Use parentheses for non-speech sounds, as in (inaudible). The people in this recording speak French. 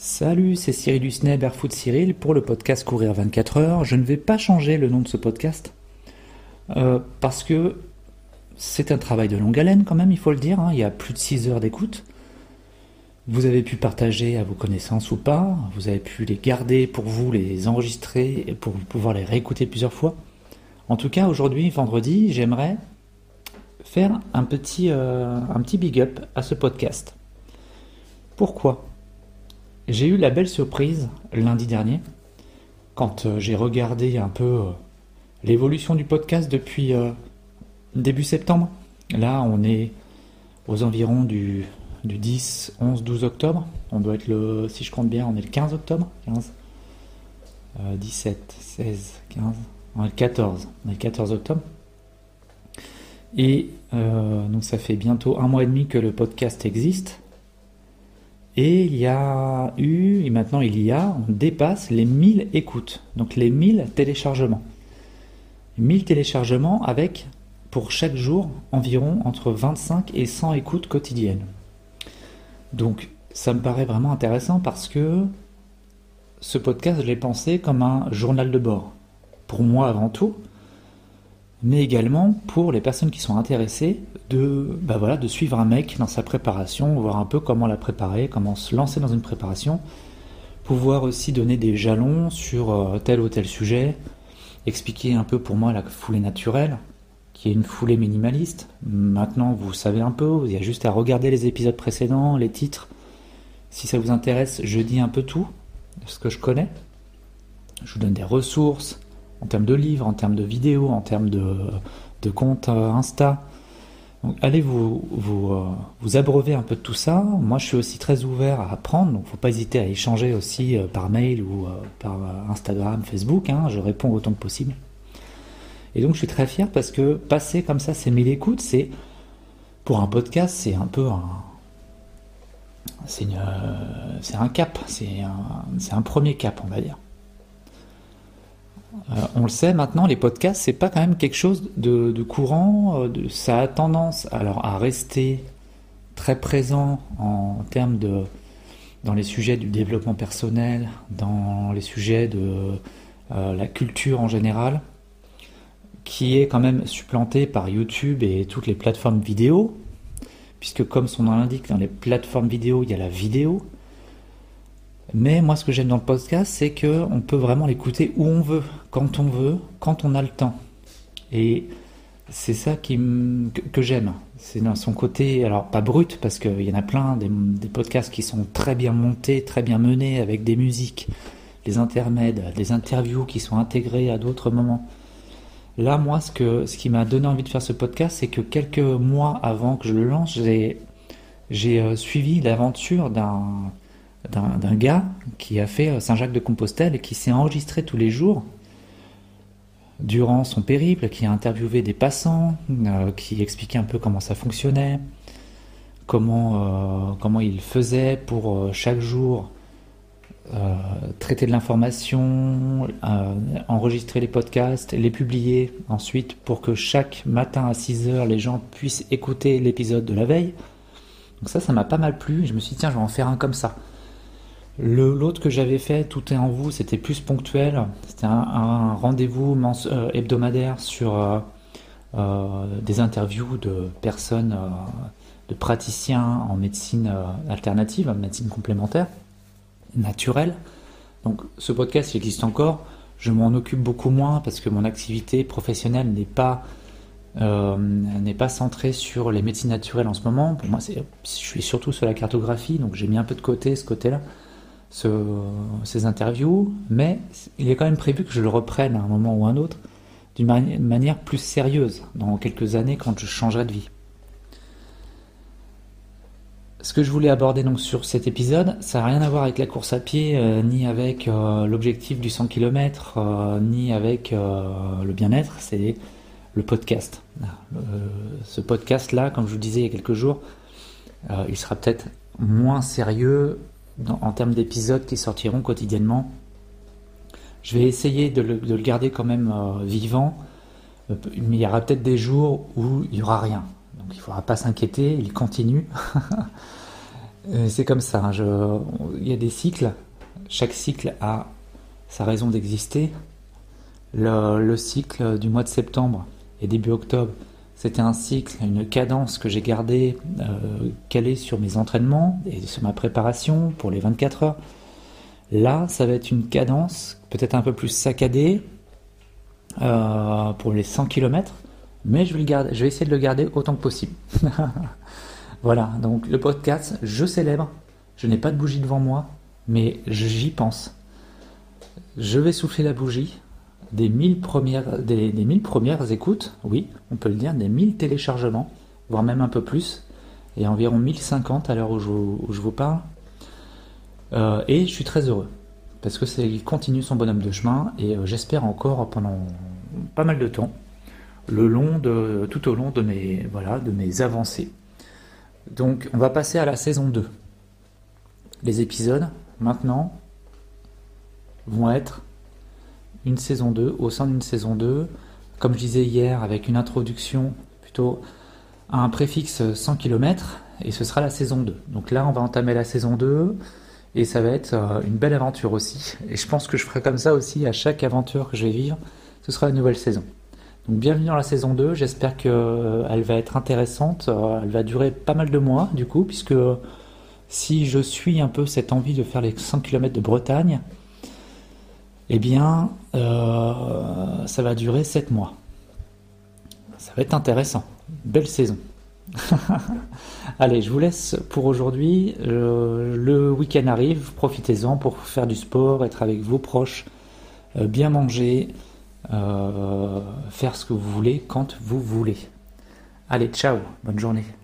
Salut, c'est Cyril Husnet, Barefoot Cyril, pour le podcast Courir 24 heures. Je ne vais pas changer le nom de ce podcast euh, parce que c'est un travail de longue haleine quand même, il faut le dire. hein. Il y a plus de 6 heures d'écoute. Vous avez pu partager à vos connaissances ou pas. Vous avez pu les garder pour vous, les enregistrer pour pouvoir les réécouter plusieurs fois. En tout cas, aujourd'hui, vendredi, j'aimerais faire un petit, euh, un petit big up à ce podcast. Pourquoi? J'ai eu la belle surprise lundi dernier, quand euh, j'ai regardé un peu euh, l'évolution du podcast depuis euh, début septembre. Là, on est aux environs du, du 10, 11, 12 octobre. On doit être le, si je compte bien, on est le 15 octobre. 15, euh, 17, 16, 15, on est le 14. On est le 14 octobre. Et donc ça fait bientôt un mois et demi que le podcast existe. Et il y a eu, et maintenant il y a, on dépasse les 1000 écoutes, donc les 1000 téléchargements. 1000 téléchargements avec, pour chaque jour, environ entre 25 et 100 écoutes quotidiennes. Donc ça me paraît vraiment intéressant parce que ce podcast, je l'ai pensé comme un journal de bord. Pour moi avant tout, mais également pour les personnes qui sont intéressées de, bah voilà, de suivre un mec dans sa préparation, voir un peu comment la préparer, comment se lancer dans une préparation, pouvoir aussi donner des jalons sur euh, tel ou tel sujet, expliquer un peu pour moi la foulée naturelle, qui est une foulée minimaliste. Maintenant, vous savez un peu, il y a juste à regarder les épisodes précédents, les titres. Si ça vous intéresse, je dis un peu tout, ce que je connais. Je vous donne des ressources, en termes de livres, en termes de vidéos, en termes de, comptes euh, Insta. Donc allez vous, vous, euh, vous abreuver un peu de tout ça. Moi je suis aussi très ouvert à apprendre, donc faut pas hésiter à échanger aussi euh, par mail ou par Instagram, Facebook, hein. je réponds autant que possible. Et donc je suis très fier parce que passer comme ça ces 1000 écoutes, c'est pour un podcast, c'est un peu un, c'est c'est un cap, c'est un, c'est un premier cap, on va dire. Euh, on le sait maintenant, les podcasts, c'est pas quand même quelque chose de, courant. euh, ça a tendance alors à rester très présent en termes de dans les sujets du développement personnel, dans les sujets de euh, la culture en général, qui est quand même supplanté par YouTube et toutes les plateformes vidéo, puisque comme son nom l'indique, dans les plateformes vidéo, il y a la vidéo. Mais moi, ce que j'aime dans le podcast, c'est que on peut vraiment l'écouter où on veut, quand on veut, quand on a le temps. Et c'est ça qui que, j'aime. C'est dans son côté, alors pas brut, parce qu'il y en a plein, des, podcasts qui sont très bien montés, très bien menés, avec des musiques, des intermèdes, des interviews qui sont intégrées à d'autres moments. Là, moi, ce, que, ce qui m'a donné envie de faire ce podcast, c'est que quelques mois avant que je le lance, j'ai j'ai euh, suivi l'aventure d'un d'un gars qui a fait euh, Saint-Jacques-de-Compostelle et qui s'est enregistré tous les jours durant son périple, qui a interviewé des passants, euh, qui expliquait un peu comment ça fonctionnait, comment, euh, comment il faisait pour chaque jour traiter de l'information, enregistrer les podcasts, les publier ensuite pour que chaque matin à 6 heures les gens puissent écouter l'épisode de la veille. Donc ça, ça m'a pas mal plu. Je me suis dit, tiens, je vais en faire un comme ça. L'autre que j'avais fait, Tout est en vous, c'était plus ponctuel. C'était un, rendez-vous euh, hebdomadaire sur euh, euh, des interviews de personnes, de praticiens en médecine alternative, en médecine complémentaire, naturelle. Donc ce podcast existe encore. Je m'en occupe beaucoup moins parce que mon activité professionnelle n'est pas euh, n'est pas centrée sur les médecines naturelles en ce moment. Pour moi, je suis surtout sur la cartographie, donc j'ai mis un peu de côté ce côté-là ce- ces interviews, mais il est quand même prévu que je le reprenne à un moment ou un autre d'une mani- manière plus sérieuse dans quelques années quand je changerai de vie. Ce que je voulais aborder donc sur cet épisode, ça n'a rien à voir avec la course à pied, euh, ni avec euh, l'objectif du 100 km, euh, ni avec le bien-être, c'est le podcast. Ce podcast-là, comme je vous disais il y a quelques jours, il sera peut-être moins sérieux en termes d'épisodes qui sortiront quotidiennement. Je vais essayer de le, de le garder quand même euh, vivant, euh, mais il y aura peut-être des jours où il n'y aura rien. Donc il ne faudra pas s'inquiéter, il continue. (laughs) Euh, C'est comme ça, hein, il y a des cycles, chaque cycle a sa raison d'exister. Le, cycle du mois de septembre et début octobre, c'était un cycle, une cadence que j'ai gardée, euh, calée sur mes entraînements et sur ma préparation pour les 24 heures. Là, ça va être une cadence peut-être un peu plus saccadée euh, pour les 100 km, mais je vais, essayer de le garder autant que possible. (laughs) voilà, donc le podcast, je célèbre. Je n'ai pas de bougie devant moi, mais j'y pense. Je vais souffler la bougie des 1000 premières, des, premières écoutes, oui, on peut le dire, des 1000 téléchargements, voire même un peu plus, et environ 1050 à l'heure où, je vous parle. Euh, et je suis très heureux, parce que il continue son bonhomme de chemin, et euh, j'espère encore pendant pas mal de temps, le long de, tout au long de mes, voilà, de mes avancées. Donc on va passer à la saison 2. Les épisodes, maintenant, vont être une saison 2, au sein d'une saison 2, comme je disais hier, avec une introduction plutôt à un préfixe 100 km, et ce sera la saison 2. Donc là, on va entamer la saison 2, et ça va être euh, une belle aventure aussi. Et je pense que je ferai comme ça aussi à chaque aventure que je vais vivre, ce sera une nouvelle saison. Donc bienvenue dans la saison 2, j'espère qu'elle euh, va être intéressante, euh, elle va durer pas mal de mois du coup, puisque si je suis un peu cette envie de faire les 100 km de Bretagne, eh bien, euh, ça va durer 7 mois. Ça va être intéressant. Belle saison. (laughs) Allez, je vous laisse pour aujourd'hui. Euh, le week-end arrive, profitez-en pour faire du sport, être avec vos proches, euh, bien manger, faire ce que vous voulez quand vous voulez. Allez, ciao, bonne journée.